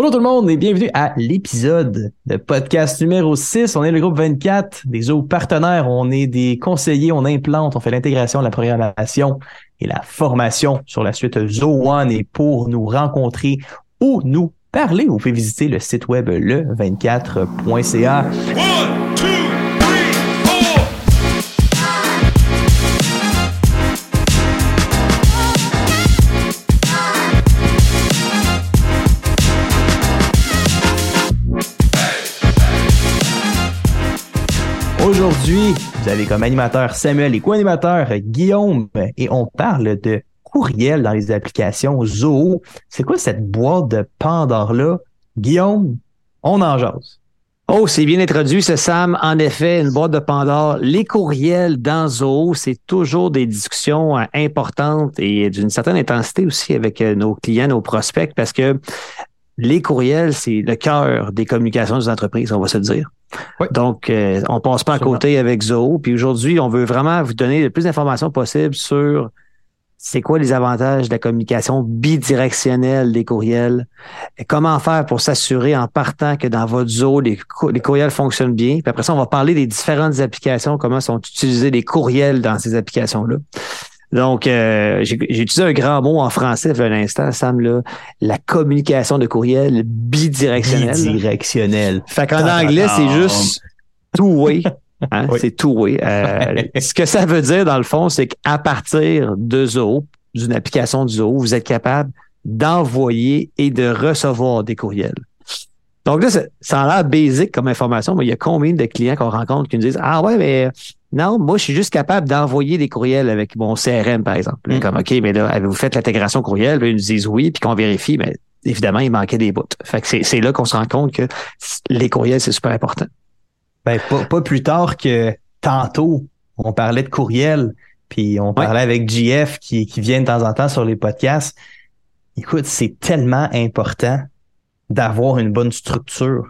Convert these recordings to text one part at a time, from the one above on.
Bonjour tout le monde et bienvenue à l'épisode de podcast numéro 6. On est le groupe 24 des zoos partenaires. On est des conseillers, on implante, on fait l'intégration, la programmation et la formation sur la suite Zoo One. Et pour nous rencontrer ou nous parler, vous pouvez visiter le site web le24.ca. Vous avez comme animateur Samuel et co-animateur Guillaume et on parle de courriel dans les applications Zoho. C'est quoi cette boîte de Pandore-là? Guillaume, on en jase. Oh, c'est bien introduit, ce Sam. En effet, une boîte de Pandore. Les courriels dans Zoho, c'est toujours des discussions euh, importantes et d'une certaine intensité aussi avec euh, nos clients, nos prospects, parce que les courriels, c'est le cœur des communications des entreprises, on va se dire. Donc, euh, on passe pas à côté avec Zoho. Puis aujourd'hui, on veut vraiment vous donner le plus d'informations possible sur c'est quoi les avantages de la communication bidirectionnelle des courriels, et comment faire pour s'assurer en partant que dans votre Zoho, les, les, courriels fonctionnent bien. Puis après ça, on va parler des différentes applications, comment sont utilisés les courriels dans ces applications-là. Donc, euh, j'ai utilisé un grand mot en français il un instant, Sam, là, la communication de courriel bidirectionnelle. Bidirectionnelle. Fait qu'en anglais, c'est juste two-way. Hein? C'est two-way. Euh, ce que ça veut dire, dans le fond, c'est qu'à partir de Zoho, d'une application de Zoho, vous êtes capable d'envoyer et de recevoir des courriels. Donc là, ça, a l'air basique comme information, mais il y a combien de clients qu'on rencontre qui nous disent Ah ouais, mais non, moi, je suis juste capable d'envoyer des courriels avec mon CRM, par exemple. Mm. Comme OK, mais là, avez-vous fait l'intégration courriel? ils nous disent oui, puis qu'on vérifie, mais évidemment, il manquait des bouts. Fait que c'est là qu'on se rend compte que les courriels, c'est super important. Ben, pas, plus tard que tantôt, on parlait de courriel, puis on parlait avec GF qui, qui vient de temps en temps sur les podcasts. Écoute, c'est tellement important d'avoir une bonne structure,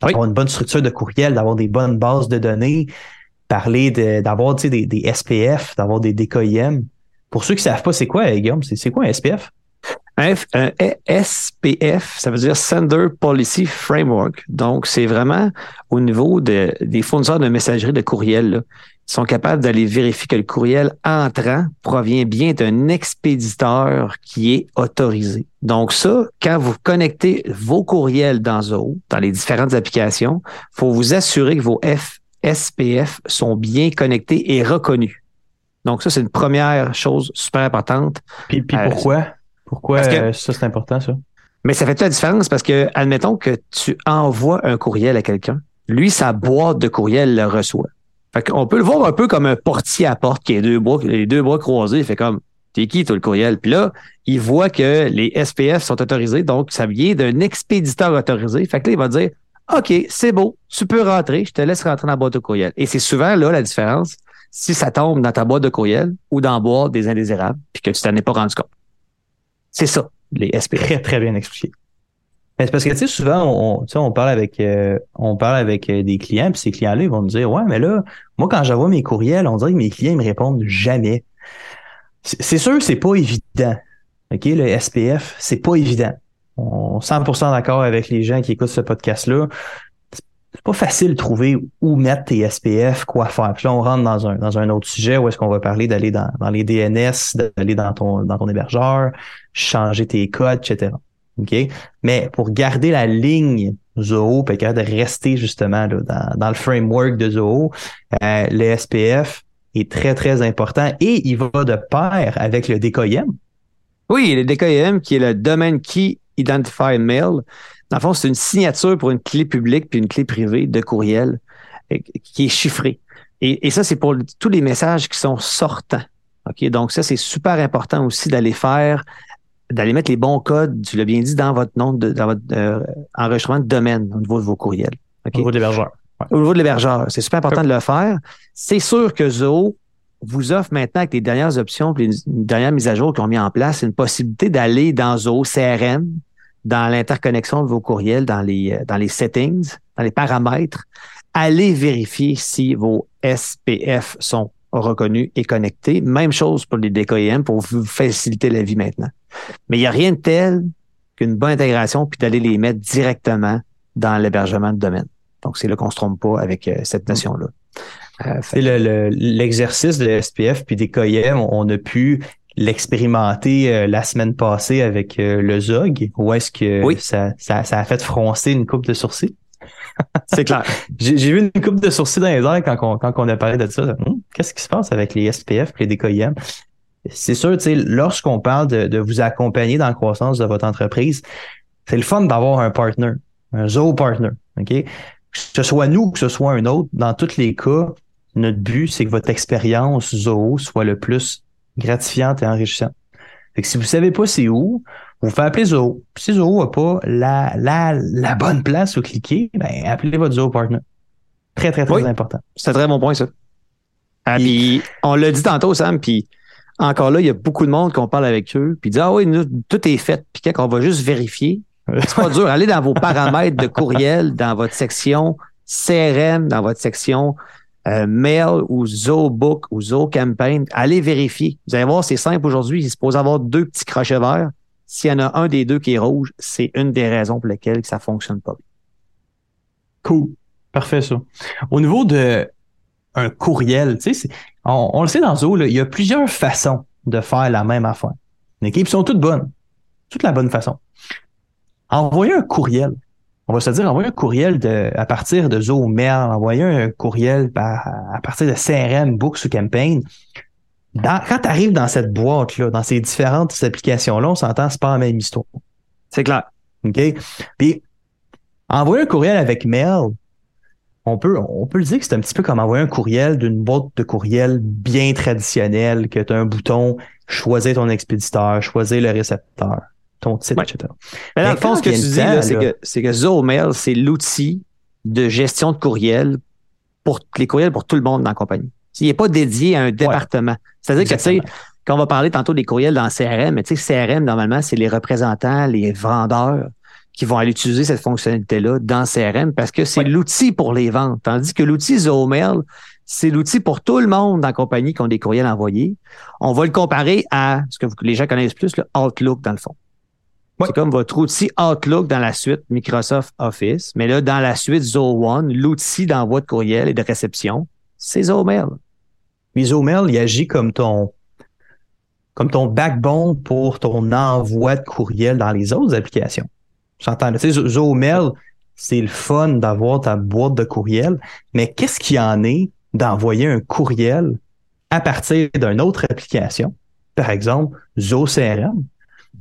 d'avoir une bonne structure de courriel, d'avoir des bonnes bases de données, parler d'avoir des, SPF, d'avoir des DKIM. Pour ceux qui ne savent pas, c'est quoi, Guillaume? C'est quoi un SPF? Un, SPF, ça veut dire Sender Policy Framework. Donc, c'est vraiment au niveau de, des fournisseurs de messagerie de courriel. Ils sont capables d'aller vérifier que le courriel entrant provient bien d'un expéditeur qui est autorisé. Donc, ça, quand vous connectez vos courriels dans Zoho, dans les différentes applications, il faut vous assurer que vos SPF sont bien connectés et reconnus. Donc, ça, c'est une première chose super importante. Puis, puis euh, pourquoi? Pourquoi euh, ça, c'est important, ça? Mais ça fait toute la différence parce que, admettons que tu envoies un courriel à quelqu'un. Lui, sa boîte de courriel le reçoit. Fait qu'on peut le voir un peu comme un portier à porte qui a deux bras, les deux bras croisés. Il fait comme, t'es qui, toi, le courriel? Puis là, il voit que les SPF sont autorisés, donc ça vient d'un expéditeur autorisé. Fait que là, il va dire, OK, c'est beau, tu peux rentrer, je te laisse rentrer dans la boîte de courriel. Et c'est souvent là la différence si ça tombe dans ta boîte de courriel ou dans la boîte des indésirables, puis que tu t'en es pas rendu compte. C'est ça, les SPF. Très, très bien expliqué. C'est parce que tu sais, souvent, on, on parle avec euh, on parle avec euh, des clients, puis ces clients-là, ils vont nous dire Ouais, mais là, moi, quand j'envoie mes courriels, on dirait que mes clients ils me répondent jamais. C'est sûr, c'est pas évident. OK, le SPF, c'est pas évident. On 100% d'accord avec les gens qui écoutent ce podcast-là. C'est pas facile de trouver où mettre tes SPF, quoi faire. Puis là, on rentre dans un, dans un autre sujet où est-ce qu'on va parler d'aller dans, dans les DNS, d'aller dans ton, dans ton hébergeur, changer tes codes, etc. OK? Mais pour garder la ligne Zoho, puis de rester justement là, dans, dans, le framework de Zoho, euh, le SPF est très, très important et il va de pair avec le DKIM. Oui, le DKIM qui est le domaine Key Identified Mail. Dans le fond, c'est une signature pour une clé publique puis une clé privée de courriel euh, qui est chiffrée. Et, et ça, c'est pour tous les messages qui sont sortants. OK? Donc, ça, c'est super important aussi d'aller faire, d'aller mettre les bons codes, tu l'as bien dit, dans votre nom, de, dans votre euh, enregistrement de domaine au niveau de vos courriels. Au niveau de l'hébergeur. Au niveau de l'hébergeur. C'est super important de le faire. C'est sûr que Zoho vous offre maintenant avec les dernières options, les dernières mises à jour qu'ils ont mis en place, une possibilité d'aller dans Zoho CRM, dans l'interconnexion de vos courriels, dans les, euh, dans les settings, dans les paramètres, allez vérifier si vos SPF sont reconnus et connectés. Même chose pour les DKIM pour vous faciliter la vie maintenant. Mais il n'y a rien de tel qu'une bonne intégration, puis d'aller les mettre directement dans l'hébergement de domaine. Donc, c'est là qu'on se trompe pas avec euh, cette notion-là. Euh, l'exercice de SPF puis des KIM, on a pu l'expérimenter euh, la semaine passée avec le ZOG, ou est-ce que ça, ça, ça, a fait froncer une coupe de sourcils? C'est clair. J'ai vu une coupe de sourcils dans les airs quand on, quand on a parlé de ça. Hum, qu'est-ce qui se passe avec les SPF et les DKIM? C'est sûr, tu sais, lorsqu'on parle de, de, vous accompagner dans la croissance de votre entreprise, c'est le fun d'avoir un partner, un zoo partner. OK? Que ce soit nous ou que ce soit un autre, dans tous les cas, notre but, c'est que votre expérience zoo soit le plus gratifiante et enrichissante. Fait que si vous savez pas c'est où, vous faites appeler Zoho. Puis si Zoho n'a pas la, la, la bonne place où cliquer, ben, appelez votre Zoho partner. Très, très, très important. C'est un très bon point, ça. Ah, puis, on l'a dit tantôt, Sam, puis encore là, il y a beaucoup de monde qu'on parle avec eux, puis dit Ah oui, tout est fait. Puis quand on va juste vérifier, c'est pas dur. Allez dans vos paramètres de courriel, dans votre section CRM, dans votre section euh, mail ou ZooBook ou ZooCampaign. Allez vérifier. Vous allez voir, c'est simple aujourd'hui. Il se supposé avoir deux petits crochets verts. S'il y en a un des deux qui est rouge, c'est une des raisons pour lesquelles ça fonctionne pas. Cool. Parfait, ça. Au niveau de un courriel, on, le sait dans Zoho, il y a plusieurs façons de faire la même affaire. Les équipes sont toutes bonnes. Toutes la bonne façon. Envoyer un courriel. On va se dire, envoyer un courriel de, à partir de Zoho Mail, envoyer un courriel à partir de CRM, Books ou Campaign quand tu arrives dans cette boîte-là, dans ces différentes applications-là, on s'entend, c'est pas la même histoire. C'est clair. OK? Puis, envoyer un courriel avec mail, on peut, on peut le dire que c'est un petit peu comme envoyer un courriel d'une boîte de courriel bien traditionnelle, que tu as un bouton, choisir ton expéditeur, choisir le récepteur, ton titre, etc. Mais dans le fond, ce que tu dis, là, c'est que, c'est que c'est l'outil de gestion de courriel pour les courriels pour tout le monde dans la compagnie. Il n'est pas dédié à un département. C'est-à-dire que, tu sais, quand on va parler tantôt des courriels dans CRM, mais tu sais, CRM, normalement, c'est les représentants, les vendeurs qui vont aller utiliser cette fonctionnalité-là dans CRM parce que c'est l'outil pour les ventes. Tandis que l'outil Zoomail, c'est l'outil pour tout le monde dans la compagnie qui ont des courriels envoyés. On va le comparer à ce que les gens connaissent plus, le Outlook dans le fond. C'est comme votre outil Outlook dans la suite Microsoft Office, mais là, dans la suite One, l'outil d'envoi de courriel et de réception, c'est Zoomail. Mais Zoomail, il agit comme ton, comme ton backbone pour ton envoi de courriel dans les autres applications. J'entends. Tu sais, Zoomail, c'est le fun d'avoir ta boîte de courriel, mais qu'est-ce qu'il y en est d'envoyer un courriel à partir d'une autre application, par exemple ZooCRM,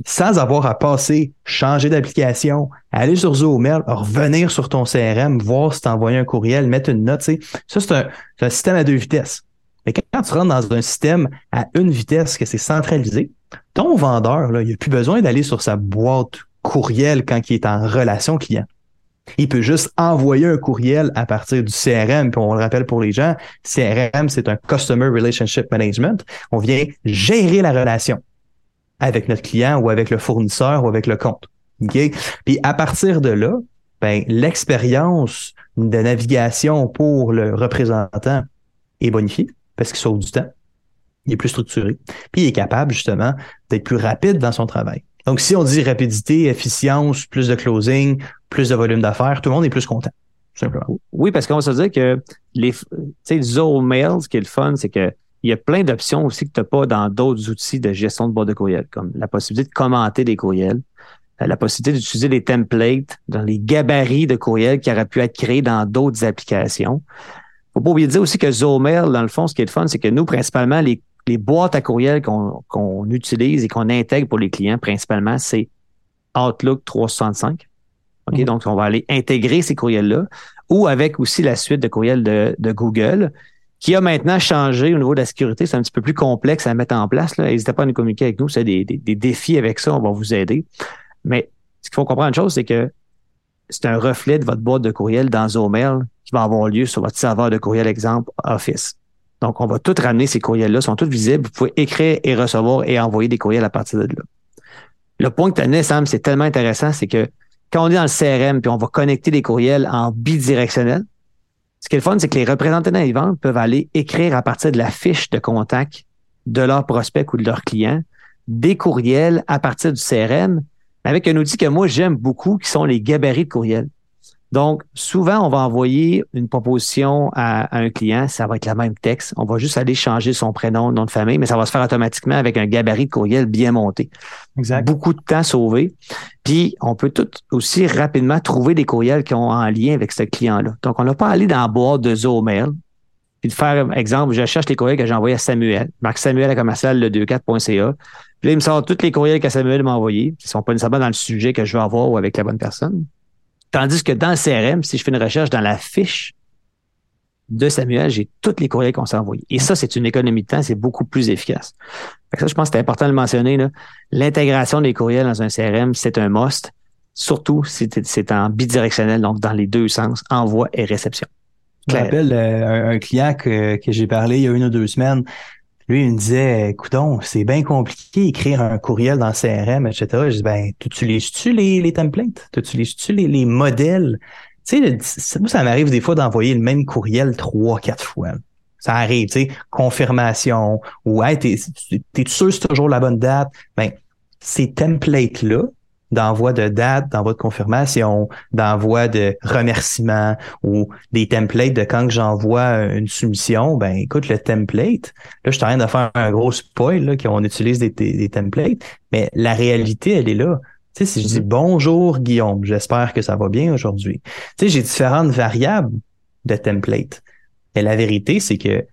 sans avoir à passer, changer d'application, aller sur ZooMail, revenir sur ton CRM, voir si tu envoyé un courriel, mettre une note. Ça, c'est un, un, système à deux vitesses. Mais quand tu rentres dans un système à une vitesse, que c'est centralisé, ton vendeur, là, il n'a plus besoin d'aller sur sa boîte courriel quand il est en relation client. Il peut juste envoyer un courriel à partir du CRM. Puis on le rappelle pour les gens, CRM, c'est un Customer Relationship Management. On vient gérer la relation avec notre client ou avec le fournisseur ou avec le compte. Okay? Puis à partir de là, ben, l'expérience de navigation pour le représentant est bonifiée parce qu'il sauve du temps, il est plus structuré, puis il est capable justement d'être plus rapide dans son travail. Donc, si on dit rapidité, efficience, plus de closing, plus de volume d'affaires, tout le monde est plus content. Simplement. Oui, parce qu'on va se dire que les, tu sais, Zoho Mail, ce qui est le fun, c'est que il y a plein d'options aussi que tu n'as pas dans d'autres outils de gestion de boîte de courriel, comme la possibilité de commenter des courriels, euh, la possibilité d'utiliser des templates dans les gabarits de courriels qui auraient pu être créés dans d'autres applications faut pas oublier de dire aussi que Zoomail, dans le fond, ce qui est le fun, c'est que nous, principalement, les, boîtes à courriel qu'on utilise et qu'on intègre pour les clients, principalement, c'est Outlook 365. OK? Mm-hmm. Donc, on va aller intégrer ces courriels-là ou avec aussi la suite de courriels de, Google qui a maintenant changé au niveau de la sécurité. C'est un petit peu plus complexe à mettre en place. N'hésitez pas à nous communiquer avec nous. C'est des, des, défis avec ça. On va vous aider. Mais ce qu'il faut comprendre une chose, c'est que c'est un reflet de votre boîte de courriel dans Zoomail qui va avoir lieu sur votre serveur de courriel, exemple Office. Donc, on va tout ramener ces courriels-là, sont tous visibles. Vous pouvez écrire et recevoir et envoyer des courriels à partir de là. Le point que tu as Sam, c'est tellement intéressant, c'est que quand on est dans le CRM puis on va connecter des courriels en bidirectionnel, ce qui est le fun, c'est que les représentants des ventes peuvent aller écrire à partir de la fiche de contact de leur prospect ou de leur client des courriels à partir du CRM avec un outil que moi j'aime beaucoup, qui sont les gabarits de courriel. Donc, souvent, on va envoyer une proposition à, un client, ça va être le même texte. On va juste aller changer son prénom, nom de famille, mais ça va se faire automatiquement avec un gabarit de courriel bien monté. Exact. Beaucoup de temps sauvé. Puis, on peut tout aussi rapidement trouver des courriels qui ont en lien avec ce client-là. Donc, on n'a pas à aller dans la boîte de Zomail, puis de faire, exemple, je cherche les courriels que j'ai envoyés à Samuel. Marc Samuel à commercial le 24.ca. Puis là, il me sort tous les courriels que Samuel m'a envoyés, qui sont pas nécessairement dans le sujet que je veux avoir ou avec la bonne personne. Tandis que dans le CRM, si je fais une recherche dans la fiche de Samuel, j'ai tous les courriels qu'on s'est envoyés. Et ça, c'est une économie de temps, c'est beaucoup plus efficace. ça, je pense que c'est important de le mentionner. L'intégration des courriels dans un CRM, c'est un must, surtout si c'est en bidirectionnel, donc dans les deux sens, envoi et réception. Je me rappelle euh, un, client que, que j'ai parlé il y a une ou deux semaines. Lui, il me disait, écoutons, c'est bien compliqué écrire un courriel dans CRM, etc. Je dis, ben, tu utilises-tu les, les templates? Tu utilises-tu les, les modèles? Tu sais, moi, ça m'arrive des fois d'envoyer le même courriel trois, quatre fois. Ça arrive, tu sais, confirmation ou hey, t'es, t'es sûr c'est toujours la bonne date? Ben, ces templates-là, d'envoi de date, d'envoi de confirmation, d'envoi de remerciement ou des templates de quand j'envoie une soumission, ben écoute, le template, là, je suis en train de faire un gros spoil, là, qu'on utilise des, des, templates, mais la réalité, elle est là. Tu sais, si je dis mm-hmm. bonjour Guillaume, j'espère que ça va bien aujourd'hui. Tu sais, j'ai différentes variables de template. Et la vérité, c'est que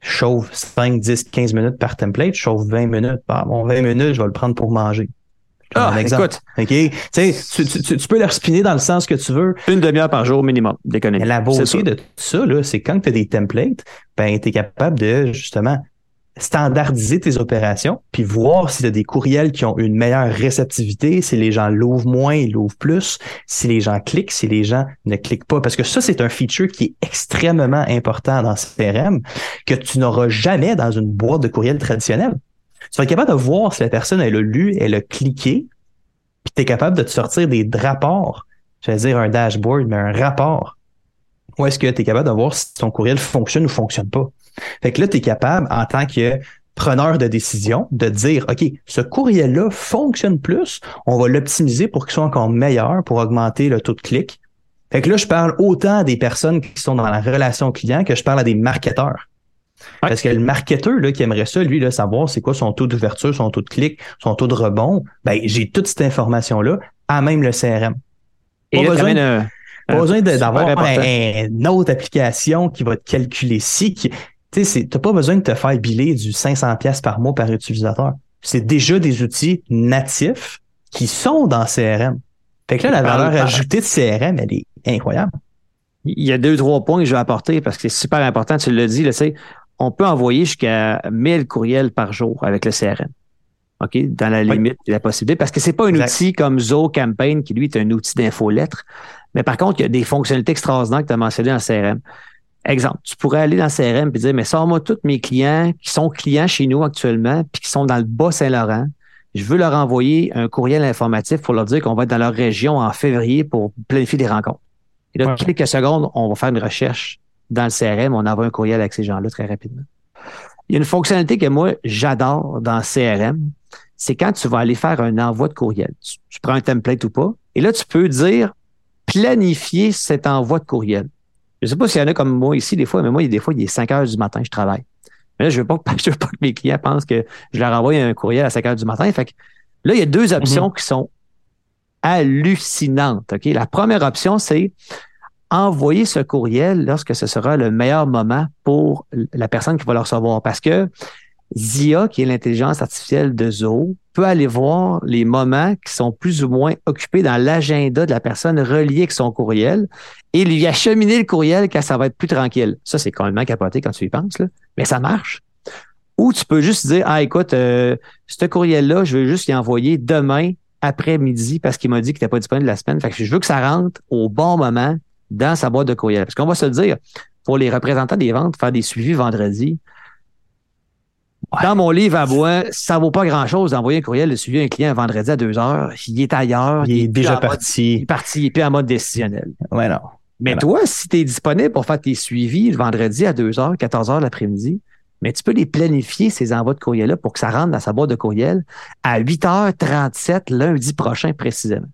je chauffe 5, 10, 15 minutes par template, je chauffe 20 minutes. Bon, 20 minutes, je vais le prendre pour manger. Ah, écoute. OK? Tu, tu, tu, peux leur spinner dans le sens que tu veux. Une demi-heure par jour minimum d'économie. La beauté de tout ça, c'est quand tu as des templates, ben, tu es capable de justement standardiser tes opérations, puis voir si tu as des courriels qui ont une meilleure réceptivité, si les gens l'ouvrent moins, ils l'ouvrent plus, si les gens cliquent, si les gens ne cliquent pas. Parce que ça, c'est un feature qui est extrêmement important dans CRM que tu n'auras jamais dans une boîte de courriel traditionnelle. Tu vas être capable de voir si la personne, elle a lu, elle a cliqué, puis tu es capable de te sortir des rapports. Je vais dire un dashboard, mais un rapport. Ou est-ce que tu es capable de voir si ton courriel fonctionne ou fonctionne pas? Fait que là, tu es capable, en tant que preneur de décision, de dire, OK, ce courriel-là fonctionne plus, on va l'optimiser pour qu'il soit encore meilleur, pour augmenter le taux de clic. Fait que là, je parle autant des personnes qui sont dans la relation client que je parle à des marketeurs. Parce que le marketeur là, qui aimerait ça, lui, là, savoir c'est quoi son taux d'ouverture, son taux de clic, son taux de rebond, ben, j'ai toute cette information-là à même le CRM. Et pas besoin, besoin d'avoir une autre application qui va te calculer si. Tu t'as pas besoin de te faire biler du 500 pièces par mois par utilisateur. C'est déjà des outils natifs qui sont dans CRM. Fait que là, la valeur ajoutée de CRM, elle est incroyable. Il y a deux, trois points que je vais apporter parce que c'est super important. Tu l'as dit, là, on peut envoyer jusqu'à 1000 courriels par jour avec le CRM. OK? Dans la limite de la possibilité. Parce que c'est pas un outil comme Zo Campaign qui, lui, est un outil d'infolettre. Mais par contre, il y a des fonctionnalités extraordinaires que tu as mentionnées dans le CRM. Exemple, tu pourrais aller dans le CRM et dire, mais sors-moi tous mes clients qui sont clients chez nous actuellement puis qui sont dans le Bas-Saint-Laurent. Je veux leur envoyer un courriel informatif pour leur dire qu'on va être dans leur région en février pour planifier des rencontres. Et là, quelques secondes, on va faire une recherche dans le CRM, on envoie un courriel avec ces gens-là très rapidement. Il y a une fonctionnalité que moi, j'adore dans le CRM, c'est quand tu vas aller faire un envoi de courriel. Tu, prends un template ou pas, et là, tu peux dire planifier cet envoi de courriel. Je ne sais pas s'il y en a comme moi ici, des fois, mais moi, des fois, il est 5 heures du matin, je travaille. Mais là, je ne veux, pas, veux pas que mes clients pensent que je leur envoie un courriel à 5 heures du matin. Fait que là, il y a deux options mm-hmm. qui sont hallucinantes. OK? La première option, c'est envoyer ce courriel lorsque ce sera le meilleur moment pour la personne qui va le recevoir. Parce que ZIA, qui est l'intelligence artificielle de Zoho, peut aller voir les moments qui sont plus ou moins occupés dans l'agenda de la personne reliée avec son courriel et lui acheminer le courriel quand ça va être plus tranquille. Ça, c'est quand même capoté quand tu y penses, là. mais ça marche. Ou tu peux juste dire, ah écoute, euh, ce courriel-là, je veux juste y envoyer demain après-midi parce qu'il m'a dit qu'il n'était pas disponible la semaine. Fait que je veux que ça rentre au bon moment dans sa boîte de courriel. Parce qu'on va se le dire, pour les représentants des ventes, faire des suivis vendredi, dans mon livre à bois, ça vaut pas grand-chose d'envoyer un courriel de suivi à un client vendredi à 2 heures. Il est ailleurs. Il, est déjà parti. il est parti, il est plus en mode décisionnel. Ouais, Mais toi, si tu es disponible pour faire tes suivis le vendredi à 2 heures, 14 heures l'après-midi, mais tu peux les planifier, ces envois de courriel-là, pour que ça rentre dans sa boîte de courriel à 8h37 lundi prochain précisément.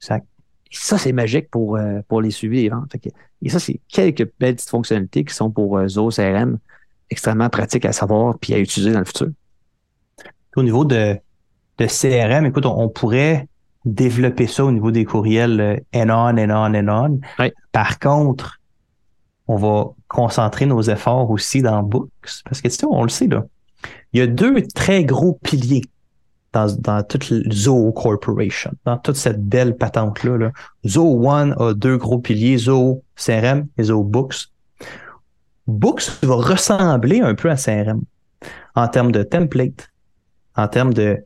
Ça, ça c'est magique pour, euh, pour les suivis des ventes. Et ça, c'est quelques belles petites fonctionnalités qui sont pour euh, Zoho CRM extrêmement pratiques à savoir puis à utiliser dans le futur. Au niveau de, de CRM, écoute, on, pourrait développer ça au niveau des courriels euh, and on, and on, and on. Par contre, on va concentrer nos efforts aussi dans Books. Parce que, tu sais, on le sait, là. Il y a deux très gros piliers dans, dans toute Zoho Corporation, dans toute cette belle patente-là. Là. Zoho One a deux gros piliers, Zoho CRM et Zoho Books. Books va ressembler un peu à CRM en termes de template, en termes de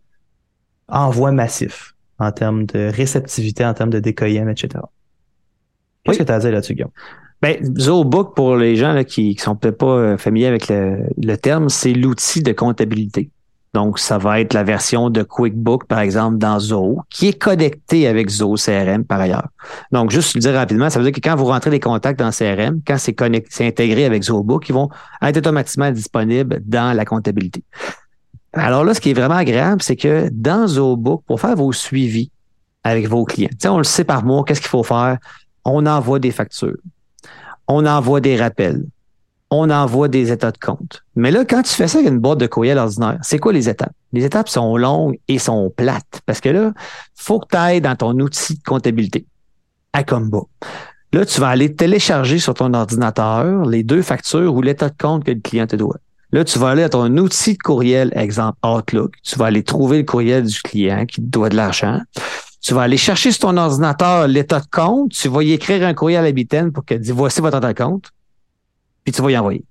envoi massif, en termes de réceptivité, en termes de DKIM, etc. Qu'est-ce que tu as à dire là-dessus, Guillaume? Ben, ZoBook, pour les gens là, qui ne sont peut-être pas euh, familiers avec le, terme, c'est l'outil de comptabilité. Donc, ça va être la version de QuickBook, par exemple, dans Zoho, qui est connecté avec Zoho CRM par ailleurs. Donc, juste le dire rapidement, ça veut dire que quand vous rentrez les contacts dans CRM, quand c'est connecté, intégré avec ZoBook, ils vont être automatiquement disponibles dans la comptabilité. Alors là, ce qui est vraiment agréable, c'est que dans ZoBook, pour faire vos suivis avec vos clients, on le sait par mois, qu'est-ce qu'il faut faire? On envoie des factures on envoie des rappels, on envoie des états de compte. Mais là, quand tu fais ça avec une boîte de courriel ordinaire, c'est quoi les étapes? Les étapes sont longues et sont plates parce que là, faut que tu ailles dans ton outil de comptabilité à Combo. Là, tu vas aller télécharger sur ton ordinateur les deux factures ou l'état de compte que le client te doit. Là, tu vas aller à ton outil de courriel, exemple Outlook. Tu vas aller trouver le courriel du client qui te doit de l'argent. Tu vas aller chercher sur ton ordinateur l'état de compte, tu vas y écrire un courrier à l'habitaine pour qu'elle dise voici votre état de compte, puis tu vas y envoyer.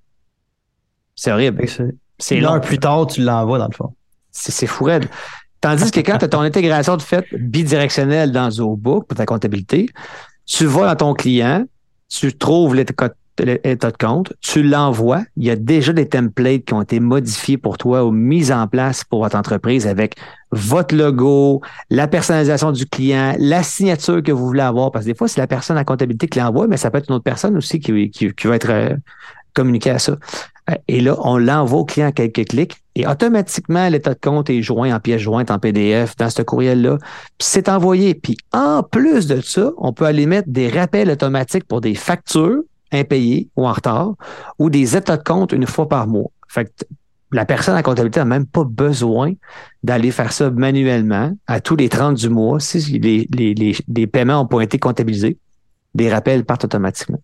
C'est horrible. C'est Une heure plus tard, tu l'envoies dans le fond. C'est fou raide. Tandis que quand tu as ton intégration de fait bidirectionnelle dans ZoBook pour ta comptabilité, tu vas dans ton client, tu trouves l'état l'état de compte, tu l'envoies. Il y a déjà des templates qui ont été modifiés pour toi ou mis en place pour votre entreprise avec votre logo, la personnalisation du client, la signature que vous voulez avoir. Parce que des fois, c'est la personne à comptabilité qui l'envoie, mais ça peut être une autre personne aussi qui, va être euh, communiquée à ça. Euh, et là, on l'envoie au client à quelques clics et automatiquement, l'état de compte est joint en pièce jointe, en PDF, dans ce courriel-là. C'est envoyé. Puis en plus de ça, on peut aller mettre des rappels automatiques pour des factures impayés ou en retard, ou des états de compte une fois par mois. Fait que la personne à comptabilité n'a même pas besoin d'aller faire ça manuellement à tous les 30 du mois. Si les, les, les, paiements ont pas été comptabilisés, des rappels partent automatiquement.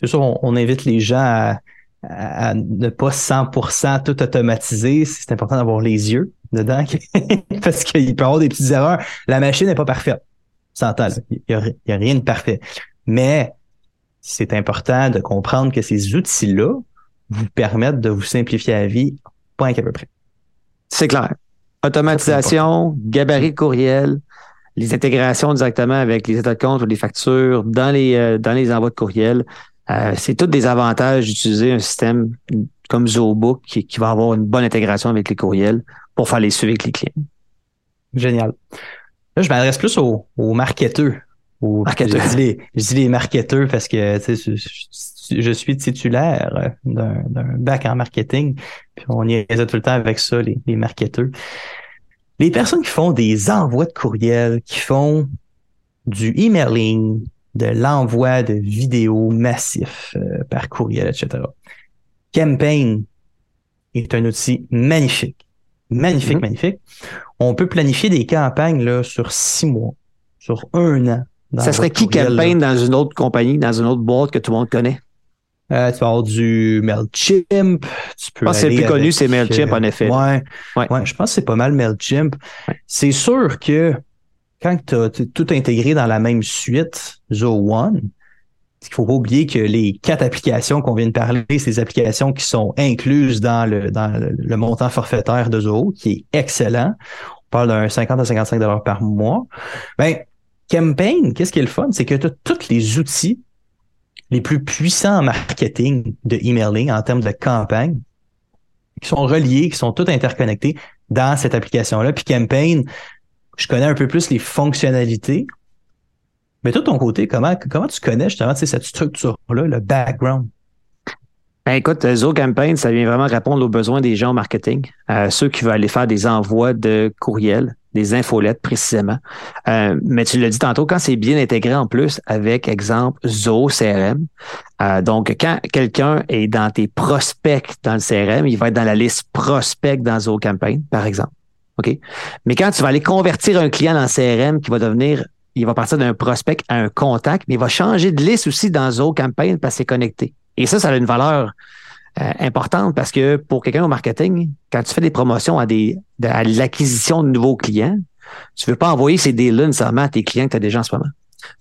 C'est sûr, on, invite les gens à, ne pas 100% tout automatiser. C'est important d'avoir les yeux dedans parce qu'il peut y avoir des petites erreurs. La machine n'est pas parfaite. S'entend, il n'y a, a, rien de parfait. Mais c'est important de comprendre que ces outils-là vous permettent de vous simplifier la vie, point qu'à peu près. C'est clair. Automatisation, gabarit de courriel, les intégrations directement avec les états de compte ou les factures dans les, euh, dans les envois de courriel. Euh, c'est tous des avantages d'utiliser un système comme ZooBook qui, qui, va avoir une bonne intégration avec les courriels pour faire les suivis avec les clients. Génial. Là, je m'adresse plus aux, aux marketeurs je dis, les, je dis les marketeurs parce que je, suis titulaire d'un bac en marketing. Puis on y est tout le temps avec ça, les, les marketeurs. Les personnes qui font des envois de courriel, qui font du emailing, de l'envoi de vidéos massifs euh, par courriel, etc. Campaign est un outil magnifique. Magnifique, mm-hmm. magnifique. On peut planifier des campagnes là, sur six mois, sur un an, ça serait qui Campaign dans une autre compagnie, dans une autre boîte que tout le monde connaît? Euh, tu vas avoir du MailChimp. Tu peux ah, c'est le plus connu, c'est MailChimp, en effet. Ouais, ouais. je pense que c'est pas mal MailChimp. C'est sûr que quand tu as tout intégré dans la même suite, Zoho One, il faut pas oublier que les quatre applications qu'on vient de parler, c'est des applications qui sont incluses dans le, dans le montant forfaitaire de Zoho, qui est excellent. On parle d'un 50 à 55 dollars par mois. Ben, Campaign, qu'est-ce qui est le fun? C'est que tu as tous les outils les plus puissants en marketing de emailing en termes de campagne qui sont reliés, qui sont tous interconnectés dans cette application-là. Puis Campaign, je connais un peu plus les fonctionnalités. Mais toi, de ton côté, comment, comment tu connais justement cette structure-là, le background? Ben, écoute, Zo Campaign, ça vient vraiment répondre aux besoins des gens au marketing, euh, ceux qui veulent aller faire des envois de courriels, des infolettes précisément. Euh, mais tu l'as dit tantôt, quand c'est bien intégré en plus avec, exemple, Zo CRM. Euh, donc, quand quelqu'un est dans tes prospects dans le CRM, il va être dans la liste prospect dans Zo Campaign, par exemple. OK? Mais quand tu vas aller convertir un client dans le CRM qui va devenir il va partir d'un prospect à un contact, mais il va changer de liste aussi dans Zo Campaign parce que c'est connecté. Et ça, ça a une valeur euh, importante parce que pour quelqu'un au marketing, quand tu fais des promotions à, des, à l'acquisition de nouveaux clients, tu ne veux pas envoyer ces deals-là nécessairement à tes clients que tu as déjà en ce moment.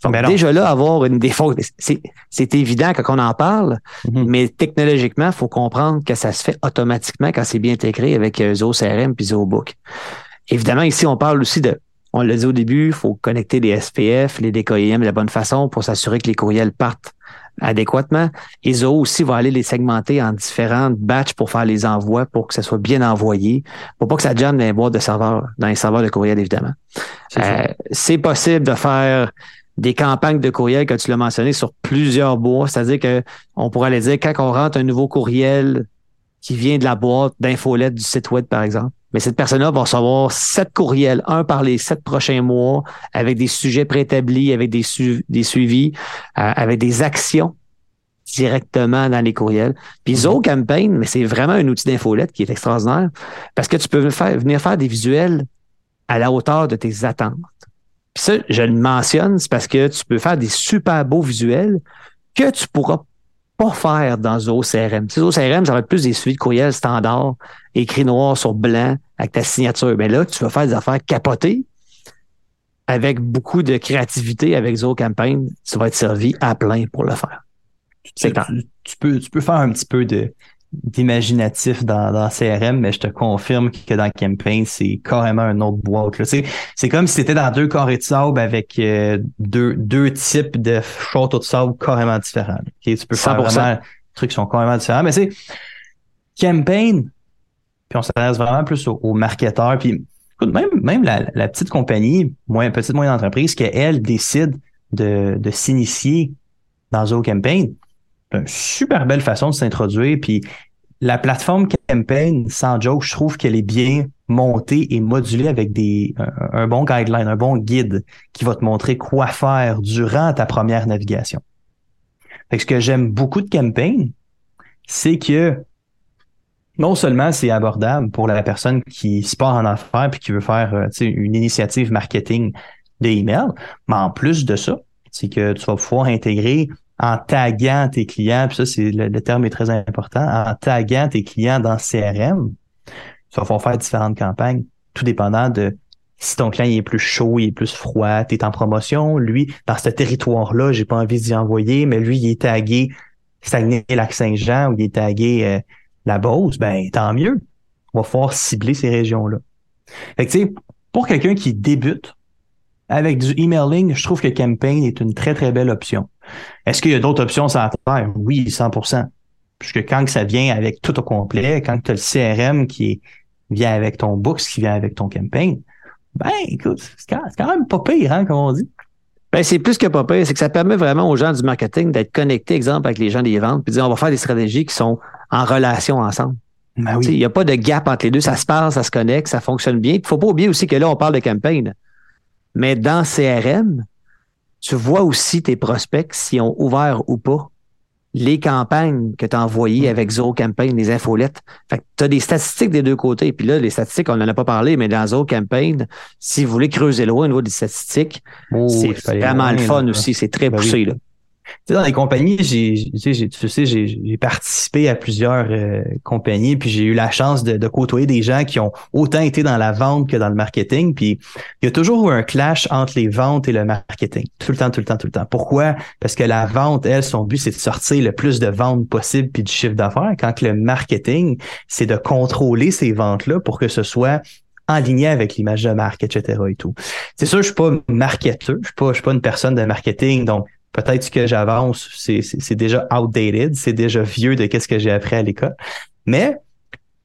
Donc, ben déjà là, avoir une défaut, c'est évident quand on en parle, mm-hmm. mais technologiquement, il faut comprendre que ça se fait automatiquement quand c'est bien intégré avec euh, Zo CRM puis ZooBook. Évidemment, ici, on parle aussi de, on l'a dit au début, il faut connecter les SPF, les DKIM de la bonne façon pour s'assurer que les courriels partent adéquatement. Et Zoho aussi va aller les segmenter en différentes batchs pour faire les envois, pour que ça soit bien envoyé, pour pas que ça jamme dans les boîtes de serveurs, dans les serveurs de courriel, évidemment. C'est euh, possible de faire des campagnes de courriel, que tu l'as mentionné, sur plusieurs boîtes. C'est-à-dire que on pourrait aller dire quand on rentre un nouveau courriel qui vient de la boîte d'infolette du site web, par exemple. Mais cette personne-là va recevoir sept courriels, un par les sept prochains mois, avec des sujets préétablis, avec des, des suivis, euh, avec des actions directement dans les courriels. Puis mm Campaign, mais c'est vraiment un outil d'infolette qui est extraordinaire parce que tu peux faire, venir faire des visuels à la hauteur de tes attentes. Puis ça, je le mentionne, c'est parce que tu peux faire des super beaux visuels que tu pourras pas faire dans Zoho CRM. Zoho CRM, ça va être plus des suites de courriels standards, écrit noir sur blanc, avec ta signature. Mais là, tu vas faire des affaires capotées avec beaucoup de créativité avec Zoho Campaign. Tu vas être servi à plein pour le faire. Tu, tu, peux, tu peux faire un petit peu de, d'imaginatif dans, dans CRM, mais je te confirme que dans Campaign, c'est carrément un autre boîte. C'est comme si c'était dans deux carrés de sable avec euh, deux, deux types de châteaux de sable carrément différents. Tu peux faire vraiment des trucs qui sont carrément différents. Mais c'est Campaign, puis on s'adresse vraiment plus aux, marketeurs. Puis même, même la, la, petite compagnie, moins, petite moyenne entreprise, qu'elle décide de, de s'initier dans Zoho Campaign, une super belle façon de s'introduire. Puis la plateforme Campaign, sans joke, je trouve qu'elle est bien montée et modulée avec des un, bon guideline, un bon guide qui va te montrer quoi faire durant ta première navigation. Fait ce que j'aime beaucoup de Campaign, c'est que non seulement c'est abordable pour la personne qui se part en affaires puis qui veut faire euh, une initiative marketing d'email, mais en plus de ça, c'est que tu vas pouvoir intégrer en taguant tes clients, puis ça, c'est le, terme est très important, en taguant tes clients dans CRM, tu vas faire différentes campagnes, tout dépendant de si ton client est plus chaud, il est plus froid, tu es en promotion, lui, dans ce territoire-là, j'ai pas envie d'y envoyer, mais lui, il est tagué Saguenay-Lac-Saint-Jean ou il est tagué euh, La Beauce, ben tant mieux. On va pouvoir cibler ces régions-là. Fait que tu sais, pour quelqu'un qui débute avec du emailing, je trouve que Campaign est une très, très belle option. Est-ce qu'il y a d'autres options sans faire? Oui, 100% Puisque quand ça vient avec tout au complet, quand tu as le CRM qui vient avec ton Books, qui vient avec ton campaign, ben écoute, c'est quand même pas pire, hein, comme on dit. Ben, c'est plus que pas pire, c'est que ça permet vraiment aux gens du marketing d'être connectés, exemple, avec les gens des ventes, puis dire on va faire des stratégies qui sont en relation ensemble. Ben il n'y a pas de gap entre les deux, ça se parle, ça se connecte, ça fonctionne bien. Il faut pas oublier aussi que là, on parle de campaign. Mais dans CRM, tu vois aussi tes prospects s'ils ont ouvert ou pas les campagnes que tu as envoyées avec Zero Campaign, les infolettes. Fait tu as des statistiques des deux côtés. Puis là, les statistiques, on n'en a pas parlé, mais dans Zero Campaign, si vous voulez creuser loin au niveau des statistiques, oh, c'est vraiment le fun aussi. C'est très ben poussé. Là sais, dans les compagnies, j'ai, tu sais, j'ai participé à plusieurs euh, compagnies, puis j'ai eu la chance de, de, côtoyer des gens qui ont autant été dans la vente que dans le marketing. Puis il y a toujours eu un clash entre les ventes et le marketing. Tout le temps, tout le temps, tout le temps. Pourquoi? Parce que la vente, elle, son but, c'est de sortir le plus de ventes possible puis du chiffre d'affaires. Quand le marketing, c'est de contrôler ces ventes-là pour que ce soit en ligne avec l'image de marque, etc. et tout. C'est sûr, je suis pas marketeur, je suis pas, je suis pas une personne de marketing, donc peut-être que j'avance, c'est déjà outdated, c'est déjà vieux de qu'est-ce que j'ai appris à l'école. Mais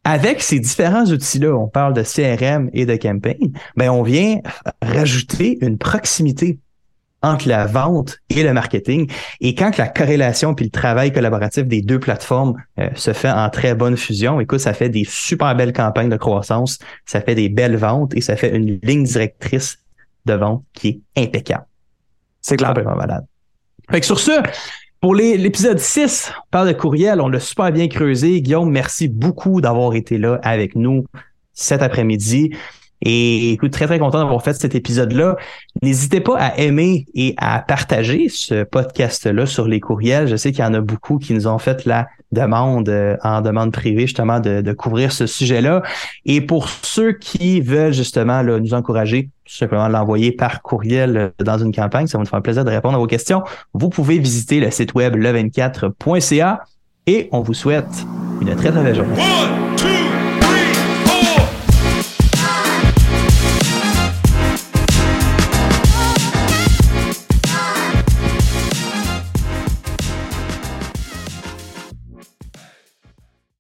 avec ces différents outils-là, on parle de CRM et de campaign, ben on vient rajouter une proximité entre la vente et le marketing. Et quand la corrélation puis le travail collaboratif des deux plateformes euh, se fait en très bonne fusion, écoute, ça fait des super belles campagnes de croissance, ça fait des belles ventes et ça fait une ligne directrice de vente qui est impeccable. C'est clair. malade. Fait que sur ce, pour l'épisode 6, on parle de courriel, on l'a super bien creusé. Guillaume, merci beaucoup d'avoir été là avec nous cet après-midi. Et écoute, très très content d'avoir fait cet épisode-là. N'hésitez pas à aimer et à partager ce podcast-là sur les courriels. Je sais qu'il y en a beaucoup qui nous ont fait la demande euh, en demande privée justement de, de couvrir ce sujet-là. Et pour ceux qui veulent justement là, nous encourager, tout simplement l'envoyer par courriel euh, dans une campagne, ça va nous faire plaisir de répondre à vos questions. Vous pouvez visiter le site web le24.ca et on vous souhaite une très très belle journée.